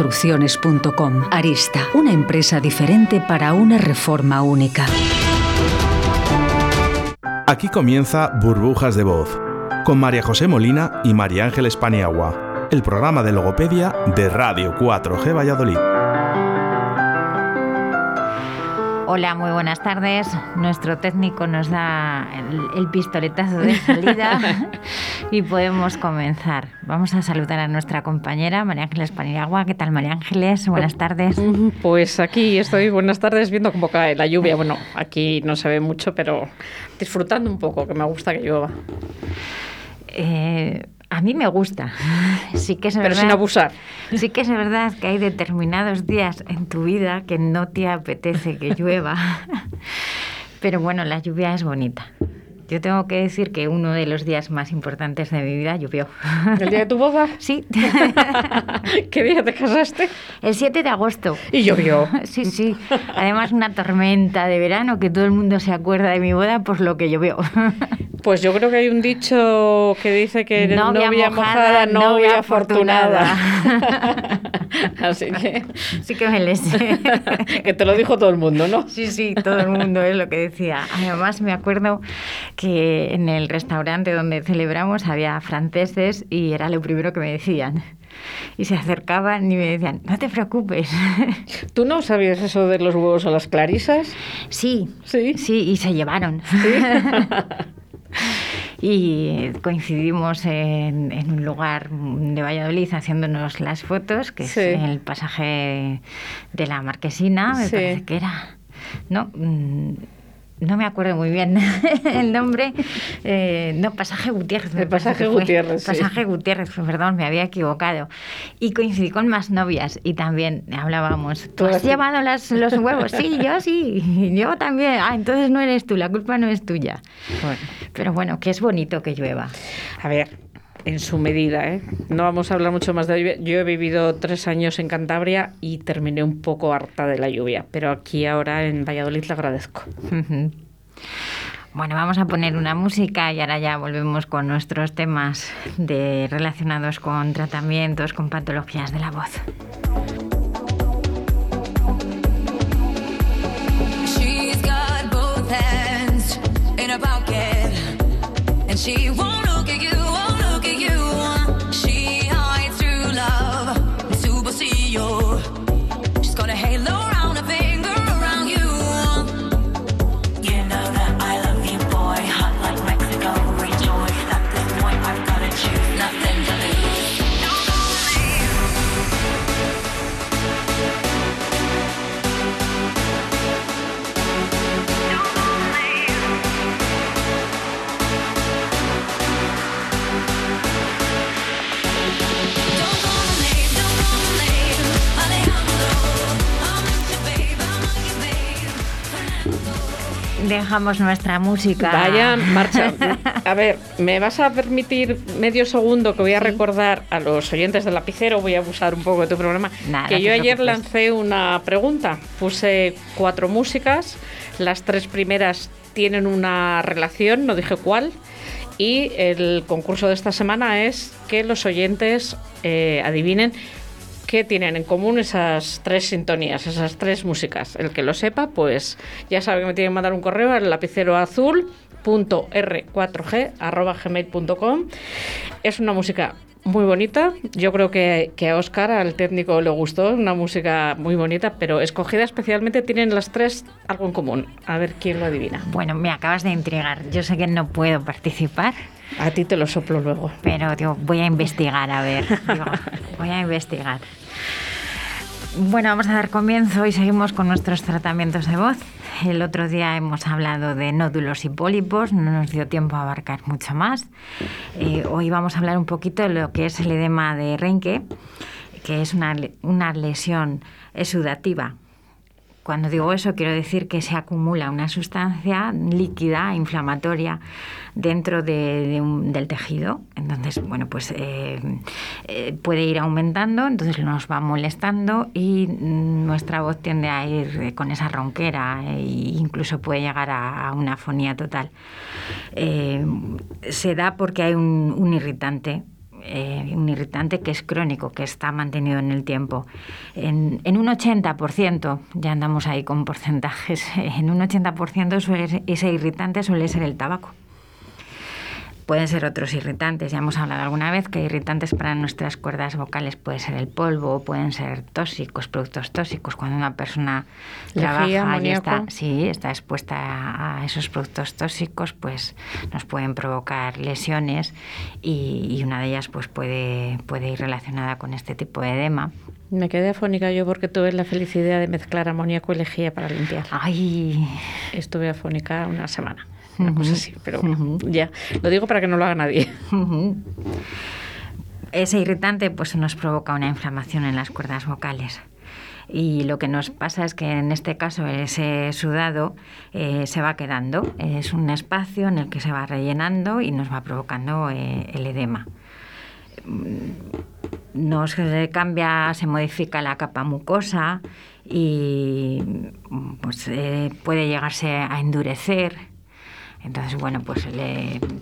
construcciones.com. Arista, una empresa diferente para una reforma única. Aquí comienza Burbujas de Voz, con María José Molina y María Ángeles Paniagua, el programa de logopedia de Radio 4G Valladolid. Hola, muy buenas tardes. Nuestro técnico nos da el, pistoletazo de salida y podemos comenzar. Vamos a saludar a nuestra compañera María Ángeles Paniragua. ¿Qué tal, María Ángeles? Buenas tardes. Pues aquí estoy, buenas tardes, viendo cómo cae la lluvia. Bueno, aquí no se ve mucho, pero disfrutando un poco, que me gusta que llueva. Eh, a mí me gusta. Sí que es Pero sin abusar. Sí que es verdad que hay determinados días en tu vida que no te apetece que llueva. Pero bueno, la lluvia es bonita. Yo tengo que decir que uno de los días más importantes de mi vida llovió. ¿El día de tu boda? Sí. ¿Qué día te casaste? El 7 de agosto. ¿Y llovió? Sí, sí. Además, una tormenta de verano que todo el mundo se acuerda de mi boda por lo que llovió. Pues yo creo que hay un dicho que dice que novia, novia mojada, novia afortunada. Así que... Sí que me le sé. que te lo dijo todo el mundo, ¿no? Sí, sí, todo el mundo es lo que decía. Además, me acuerdo que en el restaurante donde celebramos había franceses y era lo primero que me decían. Y se acercaban y me decían, no te preocupes. ¿Tú no sabías eso de los huevos a las clarisas? Sí, sí, sí, y se llevaron. y coincidimos en, un lugar de Valladolid haciéndonos las fotos, que es el pasaje de la Marquesina, me parece que era. No, mm, no me acuerdo muy bien el nombre, eh, no, Pasaje Gutiérrez. El Pasaje Gutiérrez. Pasaje Gutiérrez, perdón, me había equivocado. Y coincidí con más novias y también hablábamos. ¿Tú has llevado los huevos? Sí, yo sí, yo también. Ah, entonces no eres tú, la culpa no es tuya. Pero bueno, que es bonito que llueva. A ver, en su medida. ¿eh? No vamos a hablar mucho más de lluvia. Yo he vivido tres años en Cantabria y terminé un poco harta de la lluvia, pero aquí ahora en Valladolid le agradezco. Bueno, vamos a poner una música y ahora ya volvemos con nuestros temas de, relacionados con tratamientos, con patologías de la voz. Dejamos nuestra música. Vaya, marcha. A ver, ¿me vas a permitir medio segundo que voy a recordar a los oyentes del lapicero? Voy a abusar un poco de tu programa. que yo ayer lancé una pregunta. Puse cuatro músicas. Las tres primeras tienen una relación, no dije cuál. Y el concurso de esta semana es que los oyentes eh, adivinen ¿Qué tienen en común esas tres sintonías, esas tres músicas? El que lo sepa, pues ya sabe que me tiene que mandar un correo al lapicero azul r4g.gmail.com Es una música muy bonita. Yo creo que, que, a Oscar, al técnico, le gustó. Una música muy bonita, pero escogida especialmente tienen las tres algo en común. A ver quién lo adivina. Bueno, me acabas de intrigar. Yo sé que no puedo participar. A ti te lo soplo luego. Pero digo, voy a investigar, a ver. voy a investigar. Bueno, vamos a dar comienzo y seguimos con nuestros tratamientos de voz. El otro día hemos hablado de nódulos y pólipos, no nos dio tiempo a abarcar mucho más. Eh, hoy vamos a hablar un poquito de lo que es el edema de Renke, que es una, una lesión exudativa cuando digo eso, quiero decir que se acumula una sustancia líquida, inflamatoria, dentro del tejido. Entonces, bueno, pues eh, eh, puede ir aumentando, entonces nos va molestando y nuestra voz tiende a ir eh, con esa ronquera e incluso puede llegar a, una afonía total. se da porque hay un irritante eh, un irritante que es crónico, que está mantenido en el tiempo. En, un 80%, ya andamos ahí con porcentajes, en un 80% ese irritante suele ser el tabaco. Pueden ser otros irritantes, ya hemos hablado alguna vez que irritantes para nuestras cuerdas vocales puede ser el polvo, pueden ser tóxicos, productos tóxicos. Cuando una persona trabaja y está, sí, está expuesta a, esos productos tóxicos, pues nos pueden provocar lesiones y, una de ellas pues puede, puede ir relacionada con este tipo de edema. Me quedé afónica yo porque tuve la felicidad de mezclar amoníaco y lejía para limpiar. Ay. Estuve afónica una semana una cosa así, pero ya, lo digo para que no lo haga nadie. Ese irritante pues nos provoca una inflamación en las cuerdas vocales. Y lo que nos pasa es que en este caso ese sudado eh, se va quedando. Es un espacio en el que se va rellenando y nos va provocando eh, el edema. Nos cambia, se modifica la capa mucosa y pues, eh, puede llegarse a endurecer entonces, bueno, pues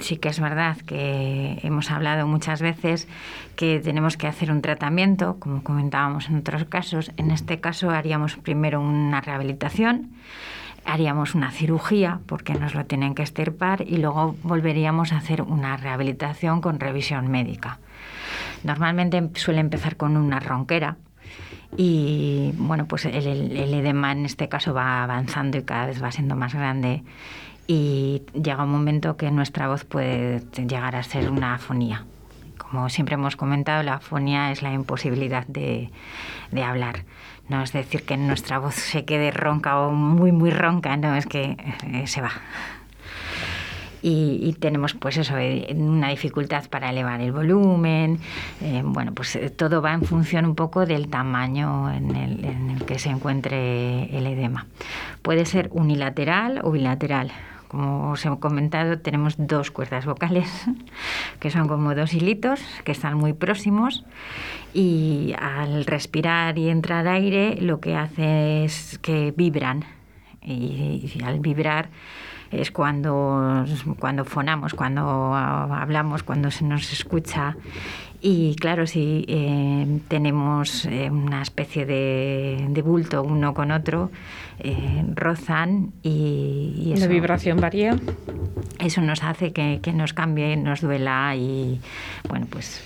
sí que es verdad que hemos hablado muchas veces que tenemos que hacer un tratamiento, como comentábamos en otros casos. En este caso haríamos primero una rehabilitación, haríamos una cirugía porque nos lo tienen que estirpar y luego volveríamos a hacer una rehabilitación con revisión médica. Normalmente suele empezar con una ronquera, y bueno, pues el, el, edema en este caso va avanzando y cada vez va siendo más grande y llega un momento que nuestra voz puede llegar a ser una afonía. Como siempre hemos comentado, la afonía es la imposibilidad de, hablar. No es decir que nuestra voz se quede ronca o muy, muy ronca, no, es que eh, se va. Y, tenemos pues eso, eh, una dificultad para elevar el volumen. Eh, bueno, pues todo va en función un poco del tamaño en el, en el que se encuentre el edema. Puede ser unilateral o bilateral. Como os he comentado, tenemos dos cuerdas vocales que son como dos hilitos que están muy próximos y al respirar y entrar aire lo que hace es que vibran. Y, al vibrar es cuando, cuando fonamos, cuando hablamos, cuando se nos escucha y claro, si eh, tenemos eh, una especie de, bulto uno con otro, eh, rozan y, ¿La vibración varía? Eso nos hace que, que, nos cambie, nos duela y bueno, pues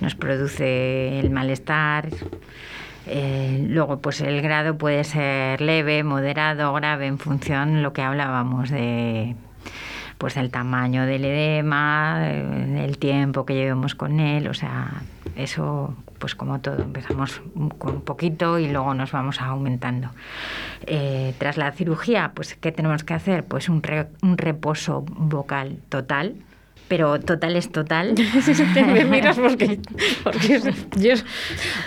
nos produce el malestar. luego, pues el grado puede ser leve, moderado, grave, en función de lo que hablábamos de pues el tamaño del edema, eh, el tiempo que llevemos con él, o sea, eso pues como todo, empezamos con un poquito y luego nos vamos aumentando. Eh, tras la cirugía, pues ¿qué tenemos que hacer? Pues un, un reposo vocal total, pero total es total. me miras porque, yo,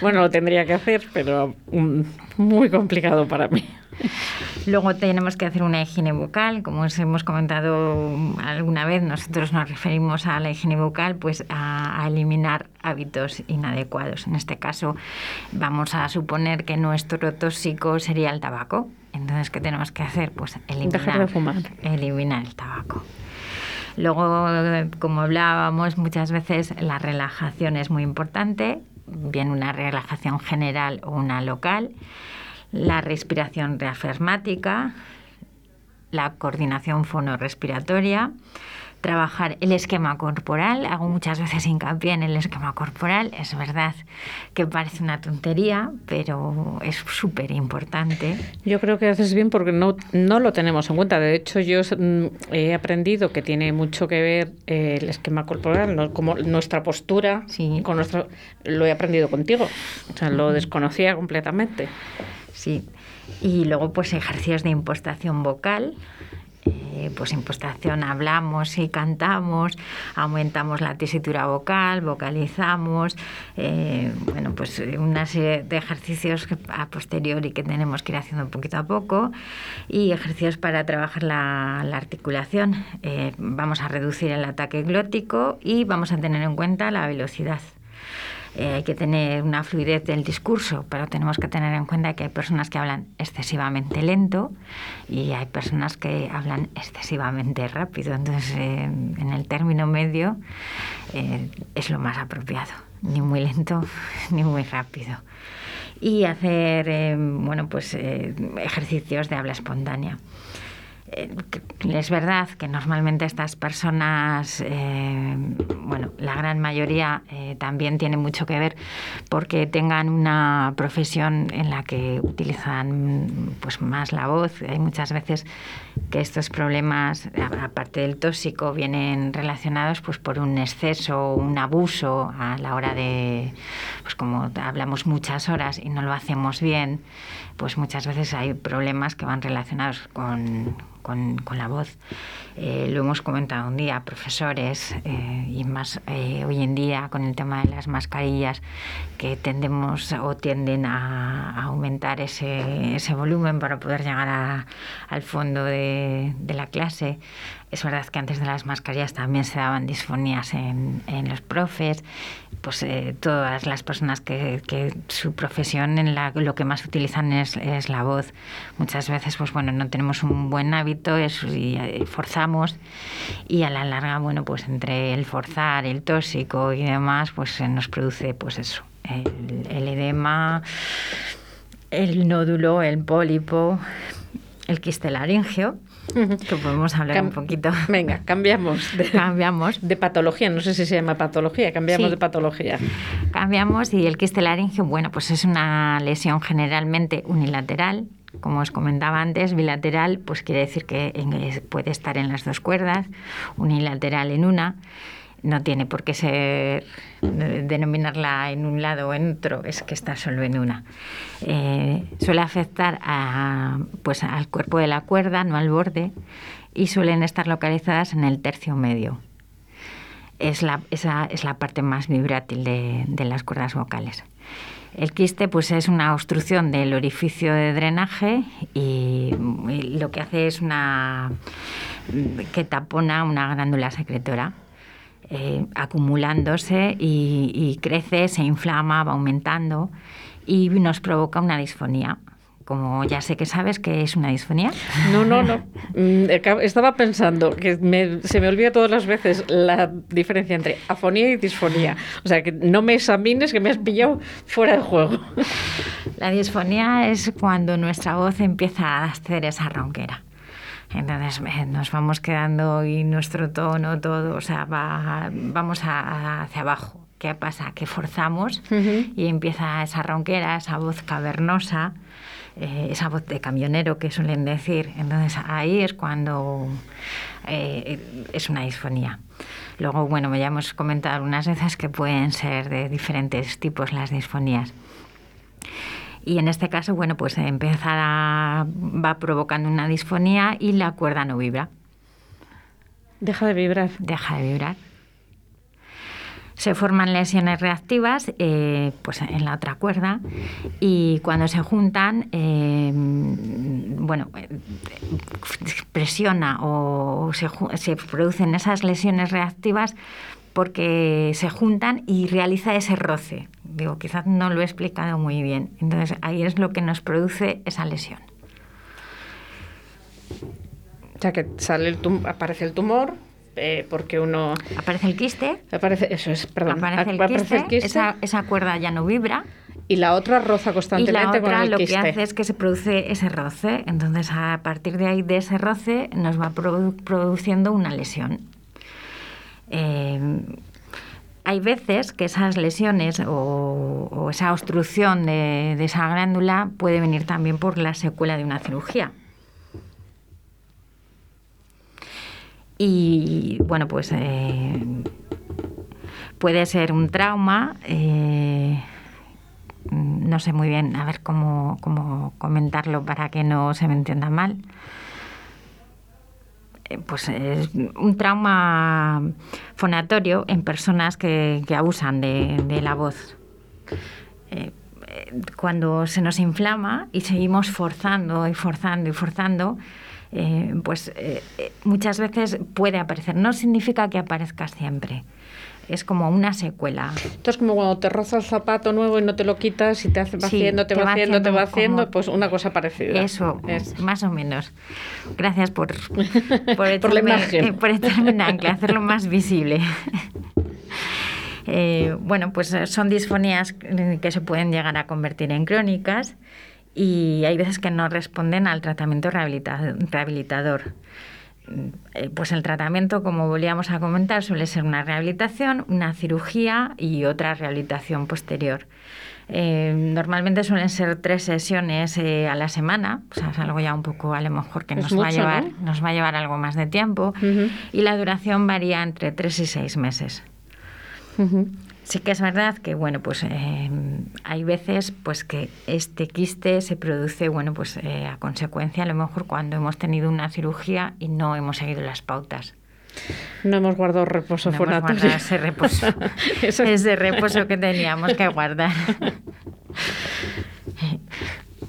bueno, lo tendría que hacer, pero mm, muy complicado para mí. Luego tenemos que hacer una higiene bucal, como os hemos comentado alguna vez, nosotros nos referimos a la higiene bucal, pues a, eliminar hábitos inadecuados. En este caso, vamos a suponer que nuestro tóxico sería el tabaco. Entonces, ¿qué tenemos que hacer? Pues eliminar, eliminar el tabaco. Luego, como hablábamos muchas veces, la relajación es muy importante, bien una relajación general o una local la respiración diafragmática, la coordinación fonorrespiratoria, trabajar el esquema corporal. Hago muchas veces hincapié en el esquema corporal. Es verdad que parece una tontería, pero es súper importante. Yo creo que haces bien porque no, no lo tenemos en cuenta. De hecho, yo mm, he aprendido que tiene mucho que ver eh, el esquema corporal, como nuestra postura, con nuestro, lo he aprendido contigo. O sea, lo desconocía completamente. Sí. Y luego, pues ejercicios de impostación vocal. Eh, pues impostación hablamos y cantamos, aumentamos la tesitura vocal, vocalizamos, eh, bueno, pues una serie de ejercicios a posteriori que tenemos que ir haciendo poquito a poco y ejercicios para trabajar la, articulación. Eh, vamos a reducir el ataque glótico y vamos a tener en cuenta la velocidad. Eh, hay que tener una fluidez del discurso, pero tenemos que tener en cuenta que hay personas que hablan excesivamente lento y hay personas que hablan excesivamente rápido. Entonces, eh, en el término medio eh, es lo más apropiado, ni muy lento ni muy rápido. Y hacer, bueno, pues ejercicios de habla espontánea. Eh, es verdad que normalmente estas personas, eh, bueno, la gran mayoría eh, también tiene mucho que ver porque tengan una profesión en la que utilizan pues más la voz. Hay muchas veces que estos problemas, aparte del tóxico, vienen relacionados pues por un exceso, un abuso a la hora de, pues como hablamos muchas horas y no lo hacemos bien, pues muchas veces hay problemas que van relacionados con con, la voz. Eh, lo hemos comentado un día, profesores, eh, y más eh, hoy en día con el tema de las mascarillas, que tendemos o tienden a, aumentar ese, ese, volumen para poder llegar al fondo de, de la clase. Es verdad que antes de las mascarillas también se daban disfonías en, en los profes, pues eh, todas las personas que, que, su profesión en la, lo que más utilizan es, es, la voz. Muchas veces, pues bueno, no tenemos un buen hábito y eh, forzamos y a la larga, bueno, pues entre el forzar, el tóxico y demás, pues se nos produce, pues eso, el, el edema, el nódulo, el pólipo, el quiste laringeo que podemos hablar un poquito. Venga, cambiamos de, cambiamos de patología, no sé si se llama patología, cambiamos de patología. Cambiamos y el quiste laringeo, bueno, pues es una lesión generalmente unilateral, como os comentaba antes, bilateral, pues quiere decir que puede estar en las dos cuerdas, unilateral en una no tiene por qué ser denominarla en un lado o en otro, es que está solo en una. Eh, suele afectar a, pues, al cuerpo de la cuerda, no al borde, y suelen estar localizadas en el tercio medio. Es la, esa es la parte más vibrátil de, de las cuerdas vocales. El quiste pues, es una obstrucción del orificio de drenaje y, y lo que hace es una que tapona una glándula secretora eh, acumulándose y, crece, se inflama, va aumentando y nos provoca una disfonía como ya sé que sabes que es una disfonía. No, no, no. Mm, estaba pensando que se me olvida todas las veces la diferencia entre afonía y disfonía. O sea, que no me examines, que me has pillado fuera de juego. La disfonía es cuando nuestra voz empieza a hacer esa ronquera. Entonces eh, nos vamos quedando y nuestro tono, todo, o sea, va, vamos hacia abajo. ¿Qué pasa? Que forzamos y empieza esa ronquera, esa voz cavernosa, eh, esa voz de camionero que suelen decir. Entonces ahí es cuando eh, es una disfonía. Luego, bueno, ya hemos comentado algunas veces que pueden ser de diferentes tipos las disfonías. Y en este caso, bueno, pues empieza va provocando una disfonía y la cuerda no vibra. Deja de vibrar. Deja de vibrar. Se forman lesiones reactivas eh, pues en la otra cuerda y cuando se juntan, eh, bueno, presiona o se, se producen esas lesiones reactivas porque se juntan y realiza ese roce. Digo, quizás no lo he explicado muy bien. Entonces ahí es lo que nos produce esa lesión. O sea, que sale el aparece el tumor, eh, porque uno... Aparece el quiste. Aparece, eso es, perdón. Aparece el, quiste, Esa, cuerda ya no vibra. Y la otra roza constantemente y la otra lo que hace es que se produce ese roce. Entonces, a partir de ahí, de ese roce, nos va produciendo una lesión. Eh, hay veces que esas lesiones o, esa obstrucción de, esa glándula puede venir también por la secuela de una cirugía. Y bueno, pues eh, puede ser un trauma. Eh, no sé muy bien, a ver cómo comentarlo para que no se me entienda mal eh, pues es un trauma fonatorio en personas que, abusan de, la voz. Cuando se nos inflama y seguimos forzando y forzando y forzando, pues muchas veces puede aparecer. No significa que aparezca siempre es como una secuela. Entonces, como cuando te rozas el zapato nuevo y no te lo quitas y te hace, va haciendo, te, va haciendo, te va haciendo, pues una cosa parecida. Eso, es. más o menos. Gracias por, por, echarme, la imagen. Eh, por echarme ancla, hacerlo más visible. Eh, bueno, pues eh, son disfonías que se pueden llegar a convertir en crónicas y hay veces que no responden al tratamiento rehabilitador. Eh, pues el tratamiento, como volvíamos a comentar, suele ser una rehabilitación, una cirugía y otra rehabilitación posterior. Eh, normalmente suelen ser tres sesiones eh, a la semana, o sea, es algo ya un poco a lo mejor que nos, va, a llevar, nos va a llevar algo más de tiempo, y la duración varía entre tres y seis meses. Sí que es verdad que, bueno, pues eh, hay veces pues que este quiste se produce, bueno, pues eh, a consecuencia a lo mejor cuando hemos tenido una cirugía y no hemos seguido las pautas. No hemos guardado reposo no hemos guardado ese reposo, ese reposo que teníamos que guardar.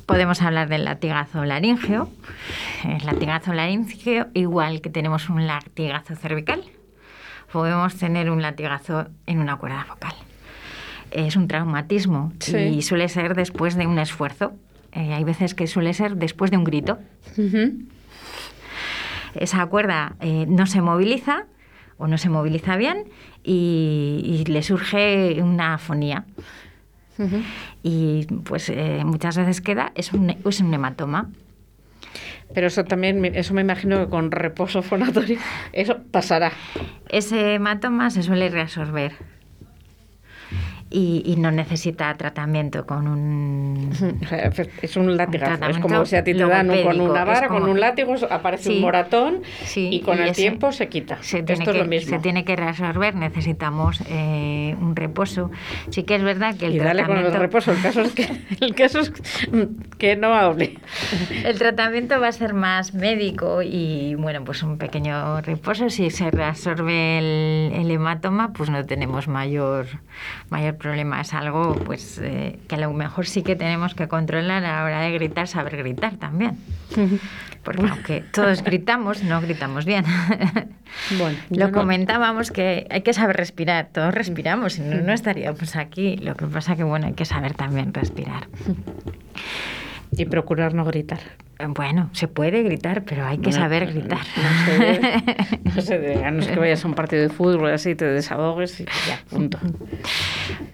Podemos hablar del latigazo laríngeo. El latigazo laríngeo, igual que tenemos un latigazo cervical, podemos tener un latigazo en una cuerda vocal. Es un traumatismo y suele ser después de un esfuerzo. Eh, hay veces que suele ser después de un grito. Esa cuerda eh, no se moviliza o no se moviliza bien y, le surge una afonía. Y pues eh, muchas veces queda, es un, es un hematoma. Pero eso también, eso me imagino que con reposo fonatorio, eso pasará. Ese hematoma se suele reabsorber y, no necesita tratamiento con un... Es un latigazo, es como si a ti te dan con una vara, con un látigo, aparece un moratón y con el tiempo se quita. Se Esto es lo mismo. Se tiene que reabsorber, necesitamos eh, un reposo. Sí que es verdad que el y dale con el reposo, el caso es que, el caso es que no hable. El tratamiento va a ser más médico y, bueno, pues un pequeño reposo. Si se reabsorbe el, el hematoma, pues no tenemos mayor, mayor problema, es algo pues eh, que a lo mejor sí que tenemos que controlar a la hora de gritar, saber gritar también. Porque aunque todos gritamos, no gritamos bien. Bueno, lo comentábamos que hay que saber respirar, todos respiramos, y no, no estaríamos aquí. Lo que pasa que bueno, hay que saber también respirar. Y procurar no gritar. Bueno, se puede gritar, pero hay que saber gritar. No se debe, a no ser que vayas a un partido de fútbol así, te desahogues y ya, punto.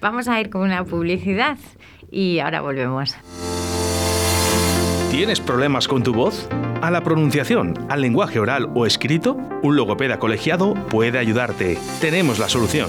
Vamos a ir con una publicidad y ahora volvemos. ¿Tienes problemas con tu voz? ¿A la pronunciación, al lenguaje oral o escrito? Un logopeda colegiado puede ayudarte. Tenemos la solución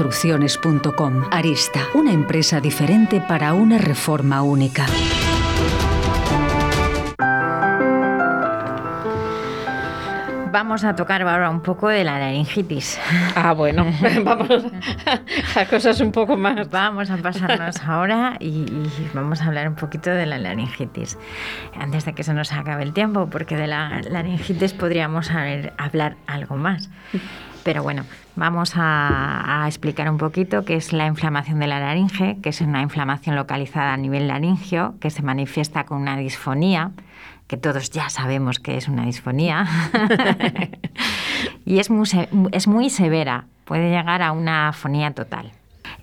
construcciones.com. Arista, una empresa diferente para una reforma única. Vamos a tocar ahora un poco de la laringitis. Ah, bueno, vamos a cosas un poco más. Vamos a pasarnos ahora y, vamos a hablar un poquito de la laringitis. Antes de que se nos acabe el tiempo, porque de la laringitis podríamos hablar algo más. Pero bueno, vamos a, a, explicar un poquito qué es la inflamación de la laringe, que es una inflamación localizada a nivel laringio, que se manifiesta con una disfonía que todos ya sabemos que es una disfonía, y es muy, es muy severa, puede llegar a una afonía total.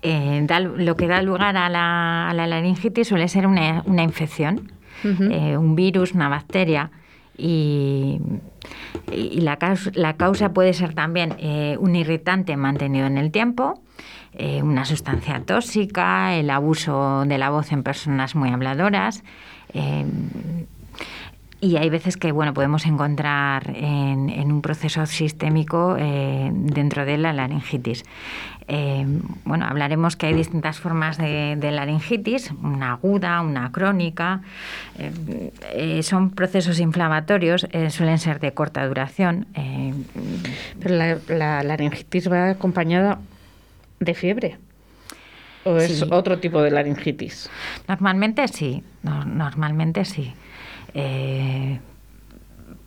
Eh, lo que da lugar a la, laringitis suele ser una, infección, eh, un virus, una bacteria, y, la, causa, puede ser también eh, un irritante mantenido en el tiempo, una sustancia tóxica, el abuso de la voz en personas muy habladoras, y hay veces que bueno, podemos encontrar en, un proceso sistémico eh, dentro de la laringitis. Eh, bueno, hablaremos que hay distintas formas de, laringitis, una aguda, una crónica. Eh, son procesos inflamatorios, suelen ser de corta duración. Pero la, laringitis va acompañada de fiebre. ¿O es otro tipo de laringitis? Normalmente sí, normalmente sí. Eh,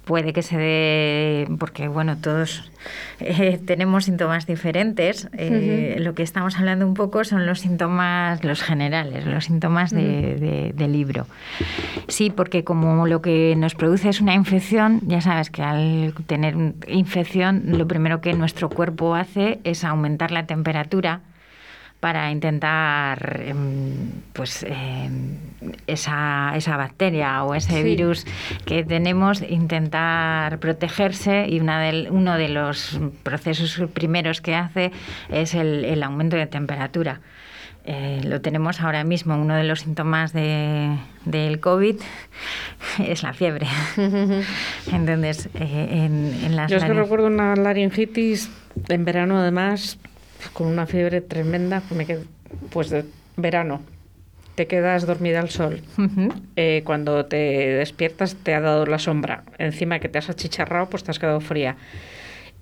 puede que se dé, porque bueno, todos eh, tenemos síntomas diferentes. Eh, lo que estamos hablando un poco son los síntomas, los generales, los síntomas de, libro. Sí, porque como lo que nos produce es una infección, ya sabes que al tener infección, lo primero que nuestro cuerpo hace es aumentar la temperatura para intentar em, pues em, esa, esa, bacteria o ese virus que tenemos intentar protegerse y una uno de los procesos primeros que hace es el, aumento de temperatura. Eh, lo tenemos ahora mismo, uno de los síntomas de, del COVID es la fiebre. Entonces, eh, en, Yo es que recuerdo una laringitis en verano además con una fiebre tremenda, me pues de verano. Te quedas dormida al sol. Eh, cuando te despiertas te ha dado la sombra. Encima que te has achicharrado, pues te has quedado fría.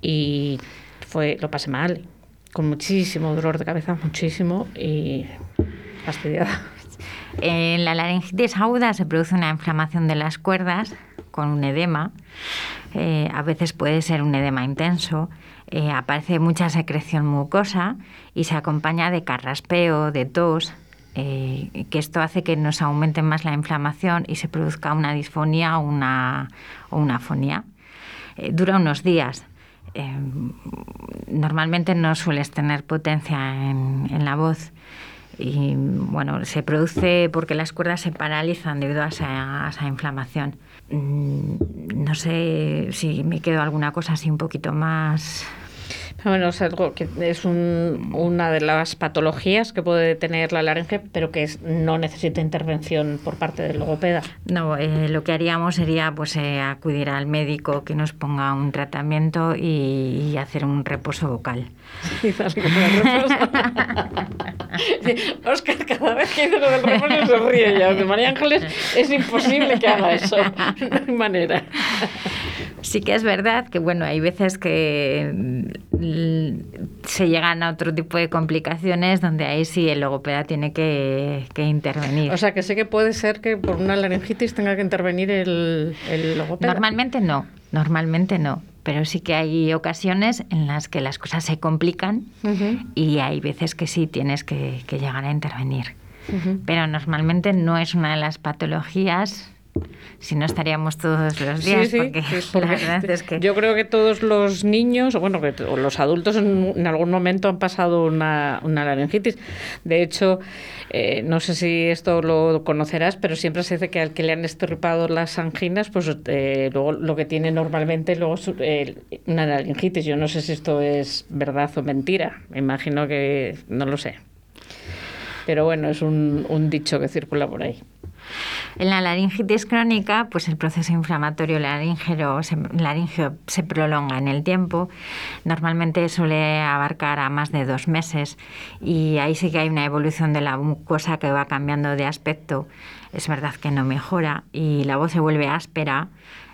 Y fue, lo pasé mal, con muchísimo dolor de cabeza, muchísimo, y fastidiada. En la laringitis aguda se produce una inflamación de las cuerdas con un edema. Eh, a veces puede ser un edema intenso eh, aparece mucha secreción mucosa y se acompaña de carraspeo, de tos, eh, que esto hace que nos aumente más la inflamación y se produzca una disfonía o una, o una afonía. Eh, dura unos días. normalmente no sueles tener potencia en, la voz y bueno, se produce porque las cuerdas se paralizan debido a esa, inflamación. Mm, no sé si me quedo alguna cosa así un poquito más bueno, es algo que es una de las patologías que puede tener la laringe, pero que no necesita intervención por parte del logopeda. No, eh, lo que haríamos sería pues eh, acudir al médico que nos ponga un tratamiento y, hacer un reposo vocal. Oscar, cada vez que dice lo del reposo se ríe ya. De María Ángeles es imposible que haga eso. No hay manera. Sí que es verdad que, bueno, hay veces que mm, se llegan a otro tipo de complicaciones donde ahí sí el logopeda tiene que, intervenir. O sea, que sé que puede ser que por una laringitis tenga que intervenir el, el logopeda. Normalmente no, normalmente no. Pero sí que hay ocasiones en las que las cosas se complican y hay veces que sí tienes que, llegar a intervenir. Pero normalmente no es una de las patologías si no estaríamos todos los días, porque, la verdad es que... Yo creo que todos los niños, o bueno, que los adultos en, algún momento han pasado una, una laringitis. De hecho, eh, no sé si esto lo conocerás, pero siempre se dice que al que le han estirpado las anginas, pues eh, luego lo que tiene normalmente luego es eh, una laringitis. Yo no sé si esto es verdad o mentira. Me imagino que no lo sé. Pero bueno, es un, un dicho que circula por ahí. En la laringitis crónica, pues el proceso inflamatorio laríngeo se, se prolonga en el tiempo. Normalmente suele abarcar a más de dos meses y ahí sí que hay una evolución de la mucosa que va cambiando de aspecto. Es verdad que no mejora y la voz se vuelve áspera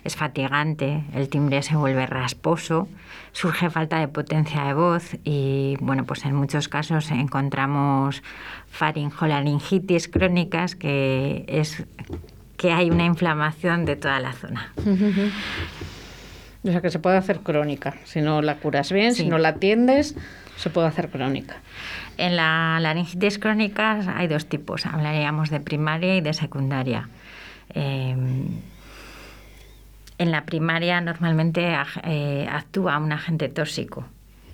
es fatigante, el timbre se vuelve rasposo, surge falta de potencia de voz y bueno, pues en muchos casos encontramos faringolaringitis crónicas que es que hay una inflamación de toda la zona. O sea que se puede hacer crónica. Si no la curas bien, si no la atiendes, se puede hacer crónica. En la laringitis crónica hay dos tipos. Hablaríamos de primaria y de secundaria. Em, en la primaria normalmente eh, actúa un agente tóxico,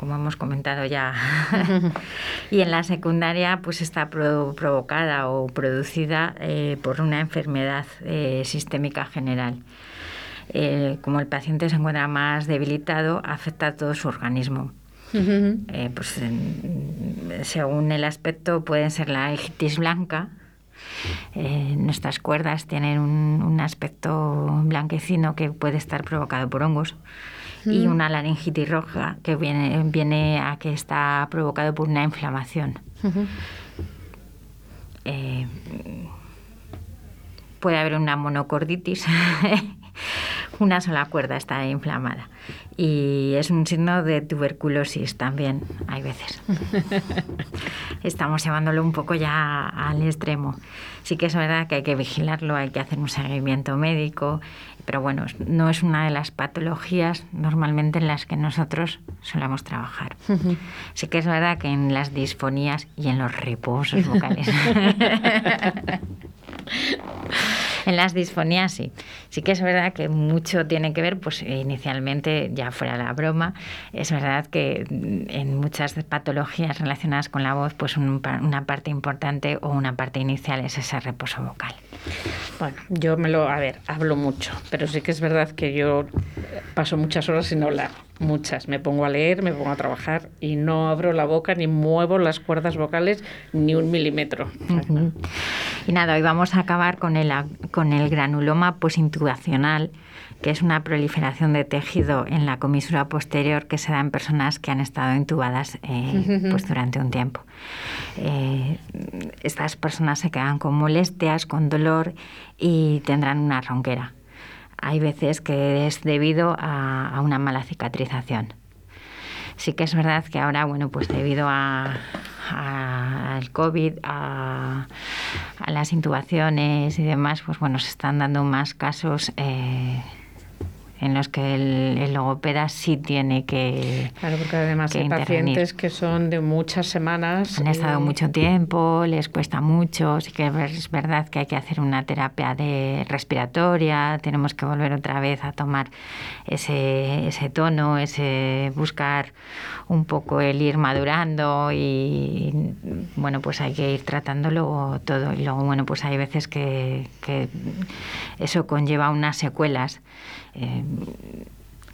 como hemos comentado ya. y en la secundaria pues está provocada o producida eh, por una enfermedad eh, sistémica general. como el paciente se encuentra más debilitado, afecta a todo su organismo. pues, según el aspecto, pueden ser la egitis blanca, eh, nuestras cuerdas tienen un, aspecto blanquecino que puede estar provocado por hongos y una laringitis roja que viene, viene a que está provocado por una inflamación. Eh, puede haber una monocorditis una sola cuerda está inflamada. Y es un signo de tuberculosis también, hay veces. Estamos llevándolo un poco ya al extremo. Sí que es verdad que hay que vigilarlo, hay que hacer un seguimiento médico, pero bueno, no es una de las patologías normalmente en las que nosotros solemos trabajar. Sí que es verdad que en las disfonías y en los reposos vocales. en las disfonías sí. Sí que es verdad que mucho tiene que ver, pues inicialmente, ya fuera la broma, es verdad que en muchas patologías relacionadas con la voz, pues una parte importante o una parte inicial es ese reposo vocal. Bueno, yo me lo, a ver, hablo mucho, pero sí que es verdad que yo paso muchas horas sin hablar muchas. Me pongo a leer, me pongo a trabajar y no abro la boca ni muevo las cuerdas vocales ni un milímetro. Y nada, hoy vamos a acabar con el, con el granuloma posintubacional, que es una proliferación de tejido en la comisura posterior que se da en personas que han estado intubadas eh, pues durante un tiempo. Eh, estas personas se quedan con molestias, con dolor y tendrán una ronquera hay veces que es debido a, una mala cicatrización. Sí que es verdad que ahora, bueno, pues debido a, al COVID, a, las intubaciones y demás, pues bueno, se están dando más casos eh, en los que el, logopeda sí tiene que. Claro, porque además hay pacientes que son de muchas semanas. Han estado mucho tiempo, les cuesta mucho, sí que es verdad que hay que hacer una terapia de respiratoria, tenemos que volver otra vez a tomar ese, ese tono, ese buscar un poco el ir madurando y bueno, pues hay que ir tratándolo todo. Y luego, bueno, pues hay veces que, que eso conlleva unas secuelas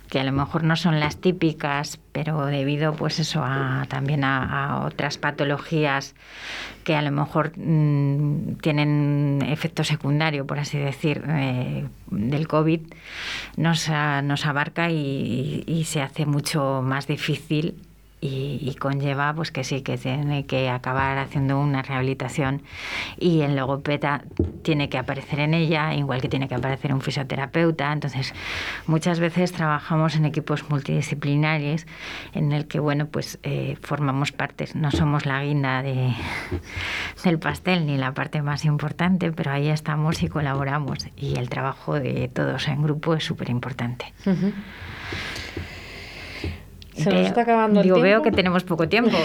que a lo mejor no son las típicas, pero debido pues eso a, también a, otras patologías que a lo mejor mm, tienen efecto secundario, por así decir, eh, del COVID, nos, nos abarca y, se hace mucho más difícil y, conlleva pues que sí que tiene que acabar haciendo una rehabilitación y el logopeta tiene que aparecer en ella igual que tiene que aparecer un fisioterapeuta. Entonces muchas veces trabajamos en equipos multidisciplinares en el que bueno pues eh, formamos partes. No somos la guinda de, del pastel ni la parte más importante pero ahí estamos y colaboramos. Y el trabajo de todos en grupo es súper importante se nos está acabando el tiempo. veo que tenemos poco tiempo.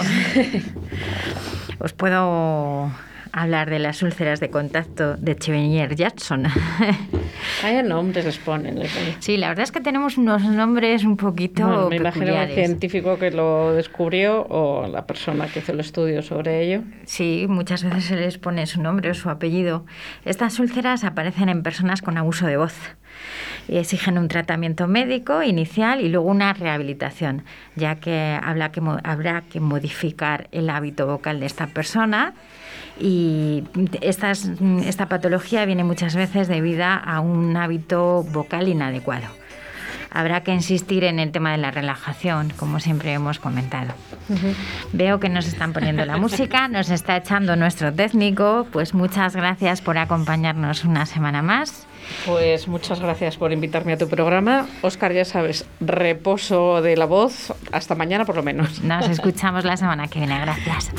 Os puedo hablar de las úlceras de contacto de Chevenier Jackson. Hay nombres les ponen, Sí, la verdad es que tenemos unos nombres un poquito bueno, me imagino el científico que lo descubrió o la persona que hizo el estudio sobre ello. Sí, muchas veces se les pone su nombre o su apellido. Estas úlceras aparecen en personas con abuso de voz y exigen un tratamiento médico inicial y luego una rehabilitación, ya que, habrá que habrá que modificar el hábito vocal de esta persona y estas, esta patología viene muchas veces debido a un hábito vocal inadecuado. Habrá que insistir en el tema de la relajación, como siempre hemos comentado. Veo que nos están poniendo la música, nos está echando nuestro técnico, pues muchas gracias por acompañarnos una semana más Pues muchas gracias por invitarme a tu programa. Oscar, ya sabes, reposo de la voz hasta mañana por lo menos. Nos escuchamos la semana que viene. Gracias.